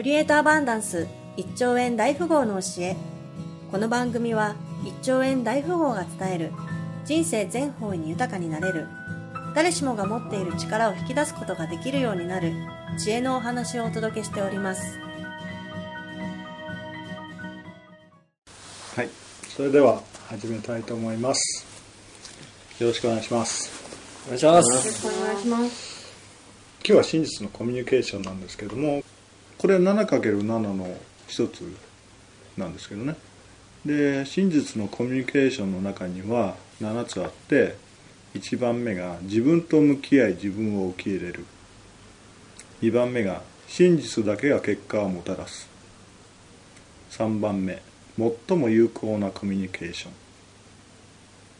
クリエイトアバンダンス1兆円大富豪の教え。この番組は1兆円大富豪が伝える人生全方位に豊かになれる誰しもが持っている力を引き出すことができるようになる知恵のお話をお届けしております。はい。それでは始めたいと思います。よろしくお願いします。お願いします。よろしくお願いします。今日は真実のコミュニケーションなんですけどもこれは 7×7 の一つなんですけどね。で真実のコミュニケーションの中には7つあって1番目が自分と向き合い自分を受け入れる。2番目が真実だけが結果をもたらす。3番目最も有効なコミュニケーショ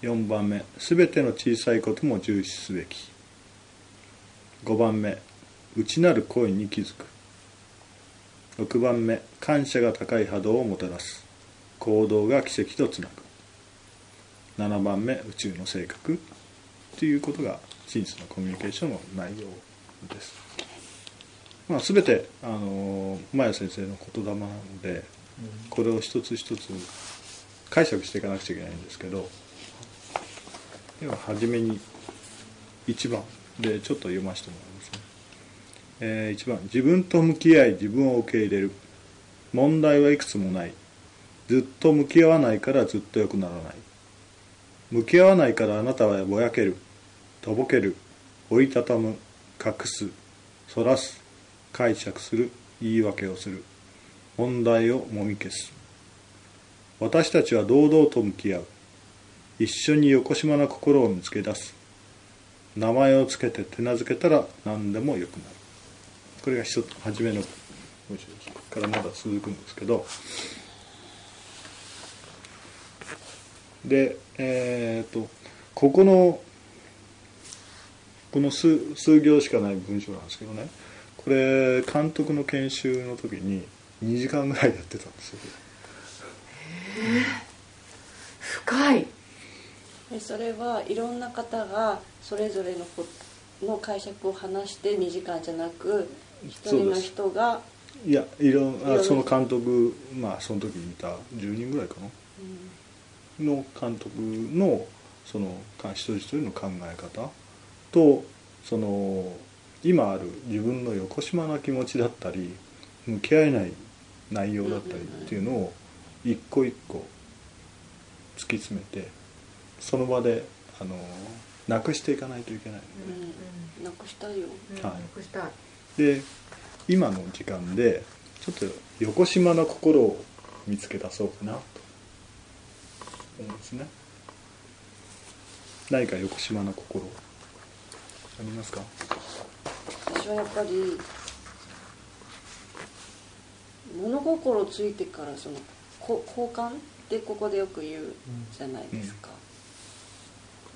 ン。4番目全ての小さいことも重視すべき。5番目内なる声に気づく。6番目感謝が高い波動をもたらす。行動が奇跡とつなぐ。7番目宇宙の性格。ということが真実のコミュニケーションの内容です、まあ、全てあのマヤ先生の言霊なのでこれを一つ一つ解釈していかなくちゃいけないんですけどでは初めに1番でちょっと読ませてもらいますね、えー、1番。自分と向き合い自分を受け入れる。問題はいくつもない。ずっと向き合わないからずっと良くならない。向き合わないからあなたはぼやける。とぼける。折りたたむ。隠す。そらす。解釈する。言い訳をする。問題をもみ消す。私たちは堂々と向き合う。一緒に横島な心を見つけ出す。名前をつけて手なずけたら何でもよくなる。これが一つ初めの文章ですここからまだ続くんですけど。でえっ、とここのこの数数行しかない文章なんですけどね。これ監督の研修の時に2時間ぐらいやってたんですよ。深い。でそれはいろんな方がそれぞれのこの解釈を話して2時間じゃなく一人の人がいやいろんあその監督まあその時にいた10人ぐらいかな、の監督のそのか一人一人の考え方とその今ある自分の横島な気持ちだったり向き合えない内容だったりっていうのを一個一個突き詰めてその場であのなくしていかないといけない。ので、うん。なくしたいよ。はい。残したいで今の時間でちょっと横島な心を見つけ出そうかなと。思うんですね。何か横島な心ありますか？私はやっぱり物心ついてからそのこ交換ってここでよく言うじゃないですか、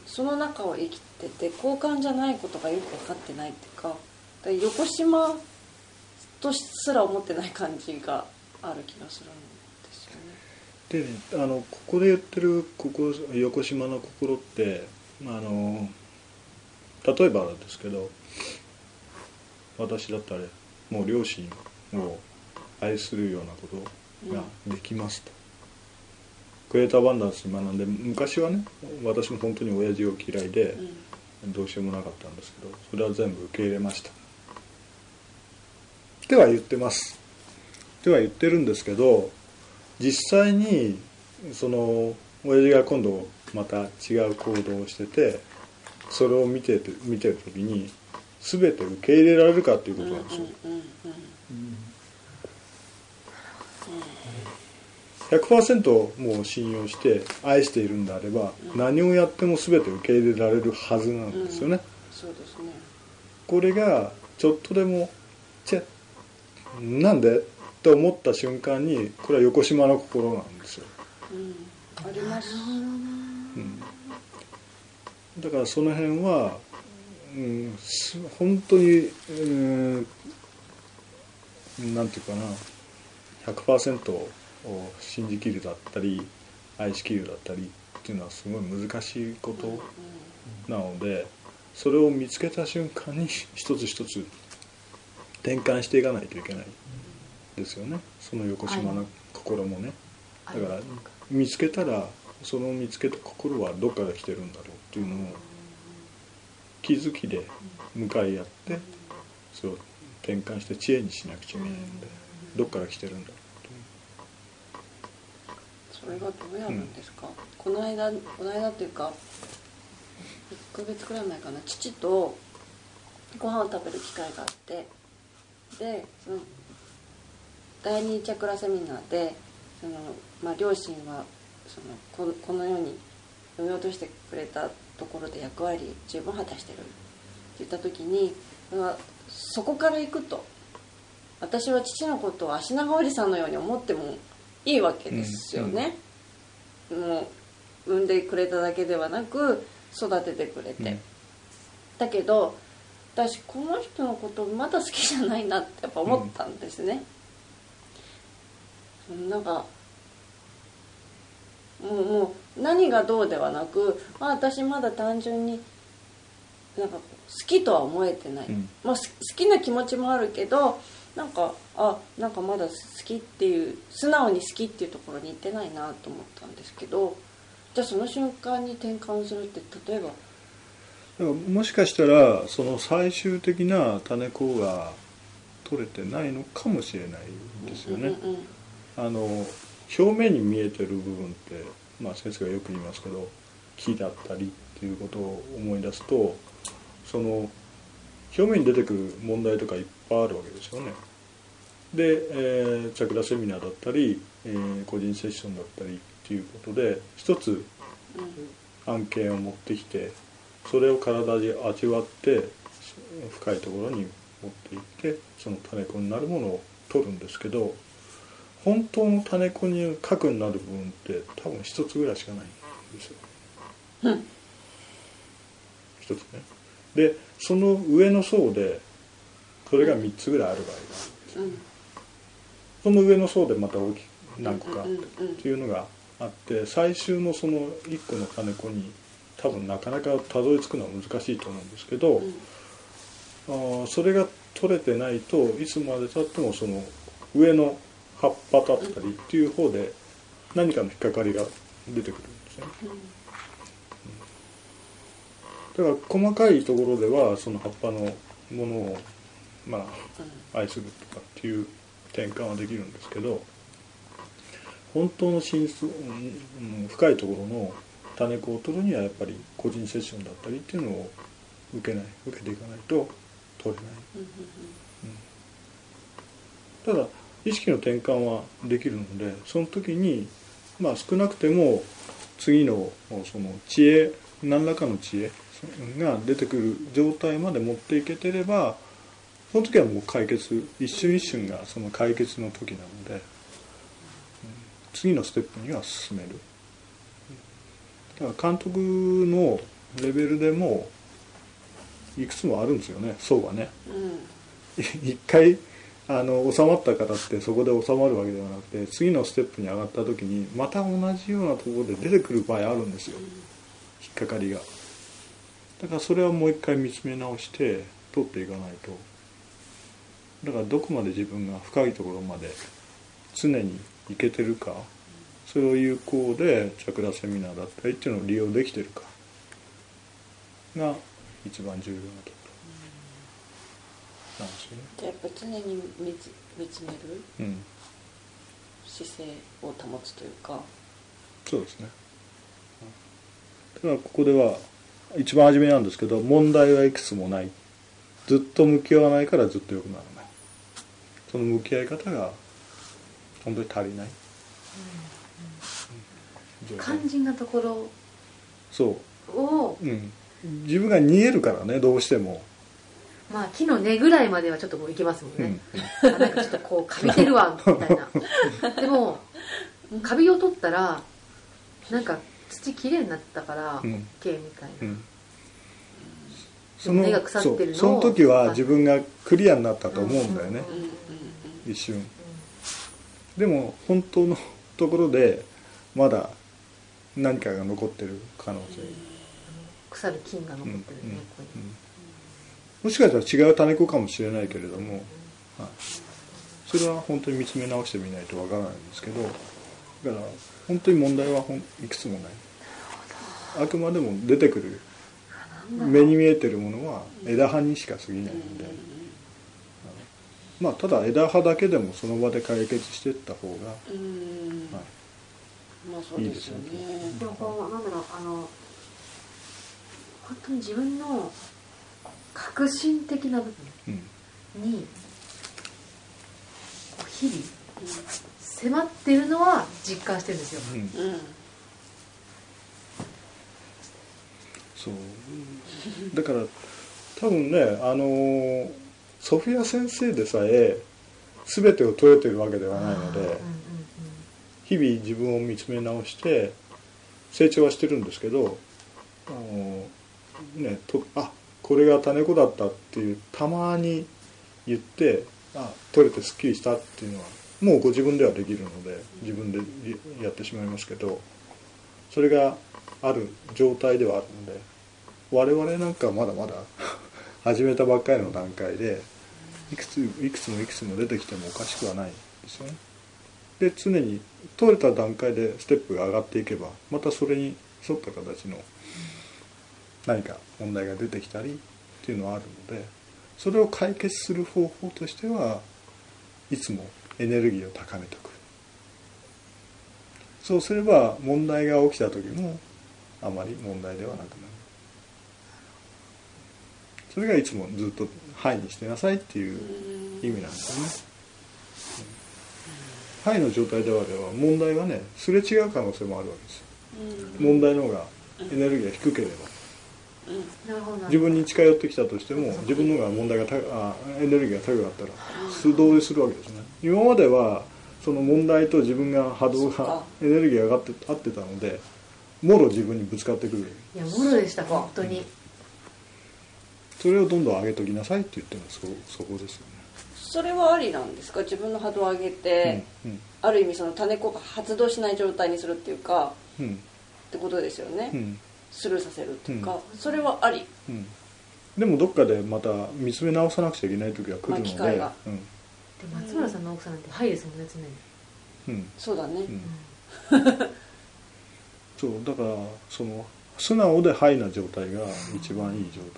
その中を生きてて交換じゃないことがよく分かってないっていうか横島とすら思ってない感じがある気がするんですよね。でねあのここで言ってるここ横島な心ってあの例えばですけど私だったらもう両親を愛するようなことができますと、クリエイターアバンダンス学んで昔はね私も本当に親父を嫌いでどうしようもなかったんですけどそれは全部受け入れました。っては言ってます。っては言ってるんですけど実際にその親父が今度また違う行動をしててそれを見てて見てる時に全て受け入れられるかっていうことなんですよ、うんうんうん100%もう信用して愛しているんであれば、何をやっても全て受け入れられるはずなんですよね、これがちょっとでも「チェなんで?」って思った瞬間にこれは横島の心なんですよ、うん。あります。うん、だからその辺は、うん、す本当に、うん、なんていうかな。100%を信じきるだったり愛しきるだったりっていうのはすごい難しいことなのでそれを見つけた瞬間に一つ一つ転換していかないといけない。ですよね。その横島の心もね。だ愛から見つけたらその見つけた心はどっから来てるんだろうっていうのを気づきで向かい合ってそれを転換して知恵にしなくちゃいけないのでどっから来てるんだろそれがどうやるんですか、この間この間っていうか1ヶ月くらい前かな。父とご飯を食べる機会があってでその第二チャクラセミナーでその、まあ、両親はそのここの世に産み落としてくれたところで役割十分果たしてる。って言った時にまあそこから行くと私は父のことを足長おじさんのように思ってもいいわけですよね、もう産んでくれただけではなく育ててくれて、うん。だけど私この人のことまだ好きじゃないなってやっぱ思ったんですね、なんかもうもう何がどうではなく、まあ、私まだ単純になんか好きとは思えてない、うん。まあ、す好きな気持ちもあるけどなんかあなんかまだ好きっていう素直に好きっていうところに行ってないなと思ったんですけどじゃあその瞬間に転換するって例えばうだからもしかしたらその最終的な種子が取れてないのかもしれないですよね、うんうんあの表面に見えてる部分って、まあ、先生がよく言いますけど木だったりっていうことを思い出すとその表面に出てくる問題とかいっぱいあるわけですよね。で、えーチャクラセミナーだったり、えー個人セッションだったりっていうことで一つ案件を持ってきてそれを体で味わって深いところに持っていってその種子になるものを取るんですけど本当の種子に核になる部分って多分一つぐらいしかないんですよ。うん一つね。でその上の層でそれが3つぐらいある場合があるんですようんその上の層でまた大きく何個かっていうのがあって最終のその1個の種子に多分なかなかたどり着くのは難しいと思うんですけど、うん。あーそれが取れてないといつまでたってもその上の葉っぱだったりっていう方で何かの引っかかりが出てくるんですね。だから細かいところではその葉っぱのものをまあ愛するとかっていう転換はできるんですけど本当の真相、うんうん深いところの種子を取るにはやっぱり個人セッションだったりっていうのを受けない受けていかないと取れない。ただ意識の転換はできるのでその時にまあ少なくても次のその知恵何らかの知恵が出てくる状態まで持っていけてればその時はもう解決一瞬一瞬がその解決の時なので、うん。次のステップには進めるだから監督のレベルでもいくつもあるんですよね層がね。うん。一回あの収まったからってそこで収まるわけではなくて次のステップに上がった時にまた同じようなところで出てくる場合あるんですよ。引っかかりが。だからそれはもう一回見つめ直して取っていかないと。だからどこまで自分が深いところまで常にいけてるかそれを有効でチャクラセミナーだったりっていうのを利用できてるか。が一番重要なところ。なん。ですよね。じゃあやっぱ常に見つ見つめるうん、姿勢を保つというか。そうですね。だからここでは一番初めなんですけど問題はいくつもない。ずっと向き合わないからずっと良くならない。その向き合い方が本当に足りない、うん肝心なところそをう、うん、自分が逃げるからねどうしても、まあ木の根ぐらいまではちょっともういけますもんうん。なんかちょっとこうカビてるわみたいな。でもカビを取ったらなんか土きれいになったからうん。OK みたいな、うん。でも根が腐ってるのをそう。その時は自分がクリアになったと思うんだよね、一瞬。でも本当のところでまだ何かが残ってる可能性、腐る菌が残ってるね、うんうんここに。もしかしたら違う種子かもしれないけれども、はい。それは本当に見つめ直してみないとわからないんですけどだから本当に問題はほんいくつもない。あくまでも出てくる目に見えてるものは枝葉にしか過ぎないので、まあただ枝葉だけでもその場で解決していった方が、うん。はいまあそうですよね。いいですよね。でもこうなんだろうあの本当に自分の革新的な部うん。分にこう日々迫ってるのは実感してるんですよ。うん、そう。だから多分ねあのソフィア先生でさえ全てを問えてるわけではないのでうんうん日々自分を見つめ直して成長はしてるんですけどあのねとあこれが種子だったっていうたまに言ってあ取れてすっきりしたっていうのはもうご自分ではできるので自分でやってしまいますけどそれがある状態ではあるので我々なんかまだまだ始めたばっかりの段階でいくついくつもいくつも出てきてもおかしくはないですよね。で常に取れた段階でステップが上がっていけばまたそれに沿った形の何か問題が出てきたりっていうのはあるのでそれを解決する方法としてはいつもエネルギーを高めておく。そうすれば問題が起きた時もあまり問題ではなくなる。それがいつもずっと「はい」にしてなさいっていう意味なんですね。はいの状態であれば問題がねすれ違う可能性もあるわけですよ。問題の方がエネルギーが低ければ。なるほどなるほど自分に近寄ってきたとしても自分の方が問題が高あエネルギーが高かったら素通りするわけですね。今まではその問題と自分が波動がエネルギーが上がって合ってたのでもろ自分にぶつかってくるいやもろでした本当に。それをどんどん上げときなさいって言ってるのはそそこですよそれはありなんですか？自分の波動を上げて、ねある意味その種子が発動しない状態にするっていうかうん。うんってことですよね、うん。スルーさせるっていうか、それはあり？うん。でもどっかでまた見つめ直さなくちゃいけない時が来るので、まあ機会が。うん。で松村さんの奥さんなんてはいですもんね常に。うん。そうだね、うん。そうだからその素直でハイな状態が一番いい状態。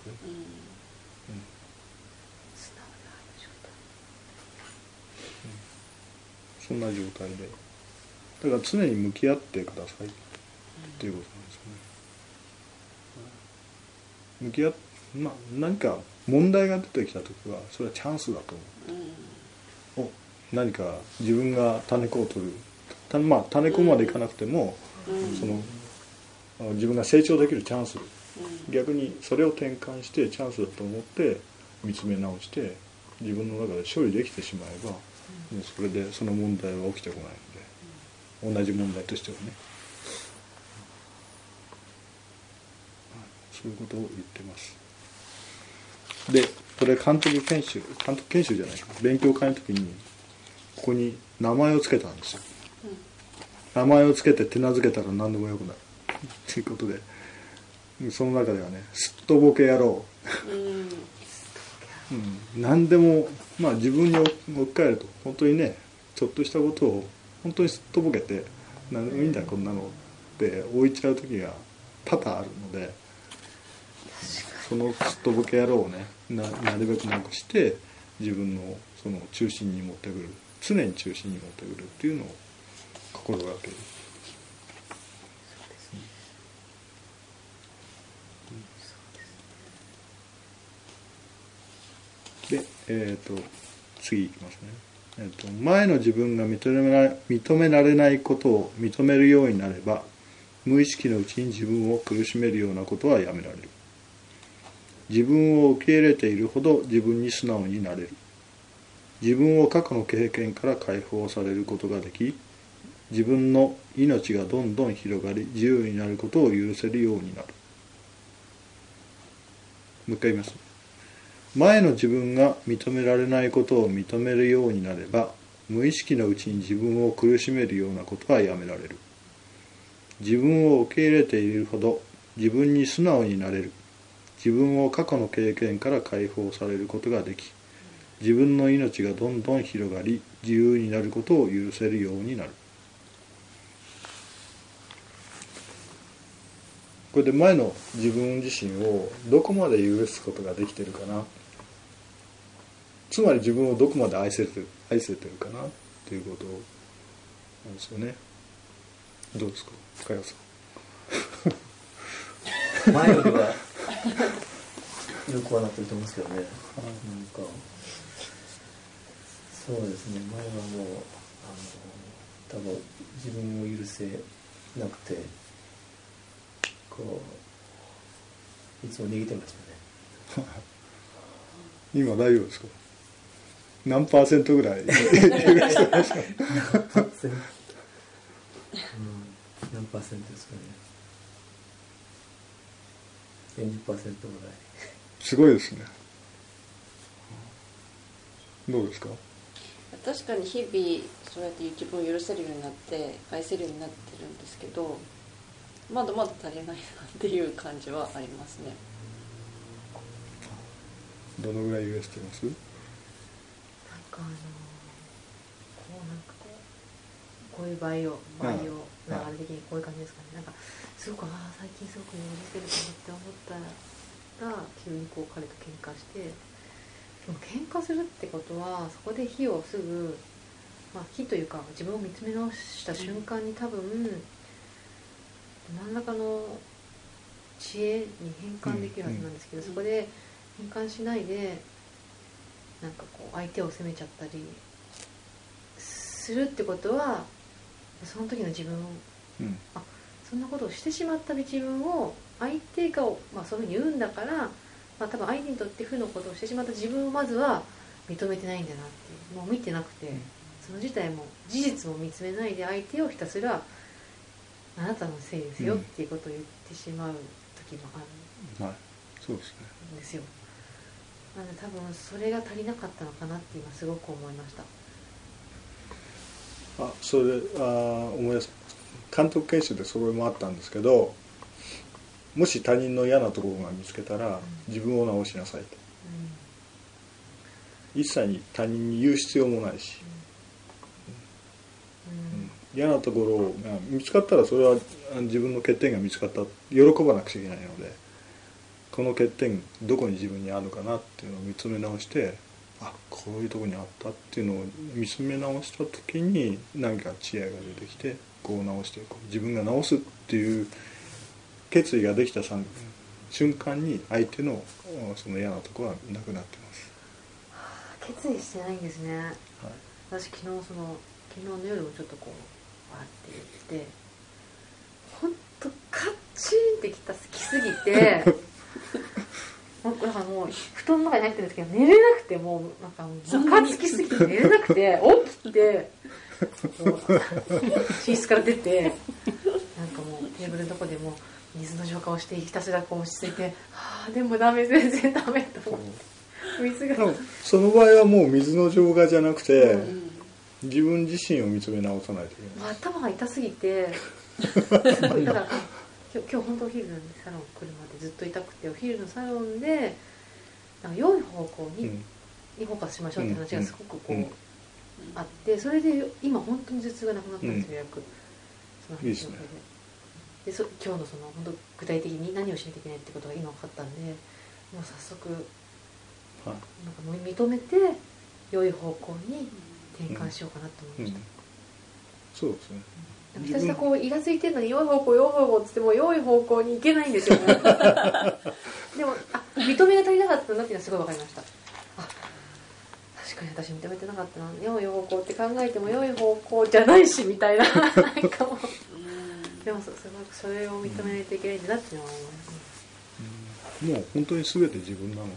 素直な状そんな状態で。だから常に向き合ってください。っていうことなんですよね。向き合っまあ何か問題が出てきた時はそれはチャンスだと思う。お何か自分が種子を取る。たまあ種子までいかなくても、うん。その自分が成長できるチャンス。うん。逆にそれを転換してチャンスだと思って見つめ直して自分の中で処理できてしまえば、もうそれでその問題は起きてこないので同じ問題としてはね、そういうことを言ってます。でこれ監督研修監督研修じゃないか。勉強会の時にここに名前を付けたんですよ。名前を付けて手なずけたら何でもよくなるということでその中ではね「すっとぼけ野郎」うん、何でも、まあ、自分に置き換えると本当にねちょっとしたことを本当にすっとぼけて「何でもいいんだこんなの」って置いちゃう時が多々あるのでそのすっとぼけ野郎をねななるべくなくして自分のその中心に持ってくる常に中心に持ってくるっていうのを心がける。で、えー、と次いきますね、えー、と前の自分が認めら認められないことを認めるようになれば無意識のうちに自分を苦しめるようなことはやめられる。自分を受け入れているほど自分に素直になれる。自分を過去の経験から解放されることができ自分の命がどんどん広がり自由になることを許せるようになる。もう一回言います。前の自分が認められないことを認めるようになれば無意識のうちに自分を苦しめるようなことはやめられる。自分を受け入れているほど自分に素直になれる。自分を過去の経験から解放されることができ自分の命がどんどん広がり自由になることを許せるようになる。これで前の自分自身をどこまで許すことができてるかな。つまり自分をどこまで愛せてる愛せてるかなっていうことなんですよね。どうですか？かよさん。前よりはよくはなってると思うんですけどね、なんかそうですね。前はもうあの多分自分を許せなくてこういつも逃げてましたね。今大丈夫ですか？何パーセントぐらい？何パーセントですかね40%ぐらい？すごいですね。どうですか？確かに日々そうやって自分を許せるようになって愛せるようになってるんですけどまだまだ足りないなっていう感じはありますねどのぐらい許してますあのこうなんかこうこういう場合を場合をうん流れ的にこういう感じですかね。なんかすごくああ最近すごく許せるかなって思ったら急にこう彼と喧嘩してでも喧嘩するってことはそこで火をすぐまあ火というか自分を見つめ直した瞬間に多分何らかの知恵に変換できるはずなんですけど、うん。そこで変換しないでなんかこう相手を責めちゃったりするってことはその時の自分をうん。そんなことをしてしまった自分を相手が、まあ、そういうふうに言うんだから、まあ、多分相手にとって負のことをしてしまった自分をまずは認めてないんだなっていうもう見てなくて、ん。その自体も事実も見つめないで相手をひたすらあなたのせいですようんっていうことを言ってしまう時もある。はい。そうですね。んですよなので多分それが足りなかったのかなって今すごく思いました。あそれあー思い出す。監督研修でそれもあったんですけどもし他人の嫌なところが見つけたら自分を直しなさいと。一切に他人に言う必要もないし、うん。うん。嫌なところが見つかったらそれはあ自分の欠点が見つかった。喜ばなくちゃいけないのでこの欠点どこに自分にあるかなっていうのを見つめ直してあこういうところにあったっていうのを見つめ直した時に何か知恵が出てきてこう直していこう自分が直すっていう決意ができたさん瞬間に相手のその嫌なところはなくなってます。決意してないんですねはい私昨日その昨日の夜もちょっとこうわーって言ってほんとカッチンってきたきすぎて もうだからもう布団の中に入ってるんですけど寝れなくてもうなんかもうムカつきすぎて寝れなくて起きて寝室から出てなんかもうテーブルのとこでもう水の浄化をしてひたすらこう落ち着いてはあでもダメ全然ダメと思って水がその場合はもう水の浄化じゃなくて、うん自分自身を見つめ直さないといけない。頭が痛すぎてすごいだから今日今日本当お昼のサロン来るまでずっと痛くてお昼のサロンでなんか良い方向にうん。フォーカスしましょうって話がすごくこう、うん。あってそれで今本当に頭痛がなくなったんですよ、ようやくそのいいですね。でそ今日のその本当具体的に何をしなきゃいけないってことが今分かったんでもう早速なんかはいもう認めて良い方向に転換しようかなと思いました、うん、そうですねなんかひたすらこうイラついてるのに良い方向良い方向っつっても良い方向に行けないんですよね。でもあ認めが足りなかったなっていうのはすごい分かりました。あ確かに私認めてなかったな。良い方向って考えても良い方向じゃないしみたいな なんかもう。でもそすごくそれを認めないといけないんだなっていうのは思います。ねもう本当に全て自分なの。で、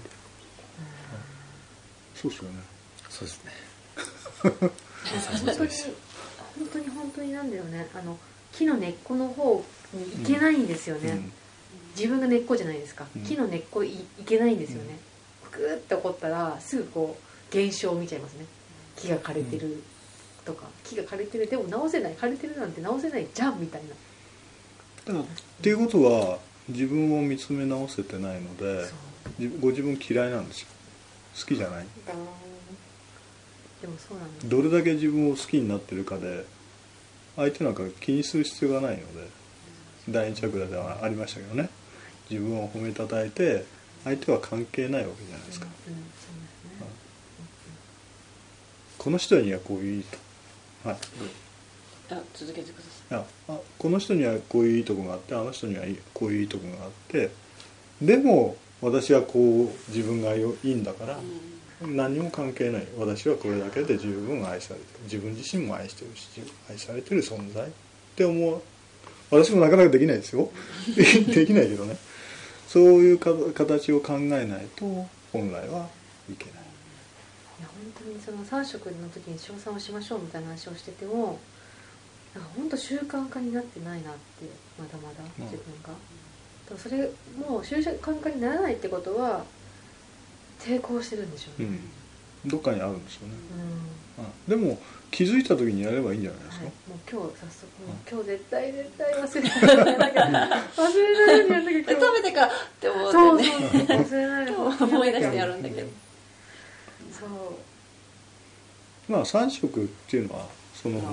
そうですよね。そうで すね。本当に本当に本当になんだよね。あの木の根っこの方に行けないんですよね、うん。自分が根っこじゃないですか、うん。木の根っこいいけないんですよね、グーって怒ったらすぐこう現象を見ちゃいますね。木が枯れてるとか、木が枯れてる。でも直せない。枯れてるなんて直せないじゃんみたいな。っていうことは自分を見つめ直せてないのでご自分嫌いなんですよ。好きじゃないでもそうなんだ。どれだけ自分を好きになってるかで相手なんか気にする必要がないので第二チャクラではありましたけどね。自分を褒めたたえて相手は関係ないわけじゃないですか、うんすね。この人にはこういういいとはい。あ続けてください。ああこの人にはこういういいとこがあってあの人にはいいこういういいとこがあってでも私はこう自分がよいいんだから、何にも関係ない。私はこれだけで十分愛されてる。自分自身も愛してるし愛されてる存在って思う。私もなかなかできないですよ。できないけどね。そういうか形を考えないと本来はいけない。いや本当にその3食の時に称賛をしましょうみたいな話をしててもなんか本当習慣化になってないなってまだまだうん。自分が、でもそれもう習慣化にならないってことは抵抗してるんでしょうね。うん。どっかにあるんですよね、うん。あでも気づいた時にやればいいんじゃないですはい。か、、もう今日早速今日絶対絶対忘れない 忘れないようにやんなきゃ今日食べてからって思そうってね。そうそう忘れないで思い出してやるんだけど。そう。まあ3食っていうのはその、ね、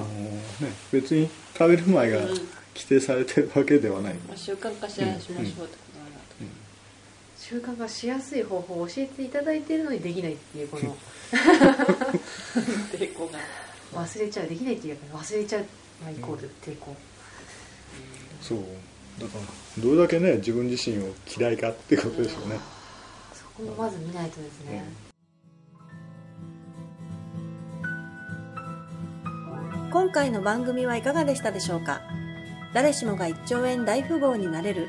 別に食べる前がうん。規定されてるわけではない、まあ習慣化しましょうとだなと習慣化しやすい方法を教えていただいているのにできないっていうこの。抵抗が忘れちゃうできないっていうか忘れちゃうまあイコール抵抗。そう。だからどれだけね自分自身を嫌いかってことでしょうね、そこもまず見ないとですね、今回の番組はいかがでしたでしょうか？誰しもが1兆円大富豪になれる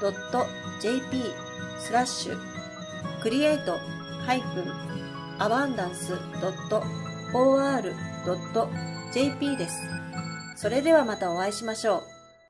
.jp スラッシュクリエイトハイプンアバンダンスドット or ドット jp です。それではまたお会いしましょう。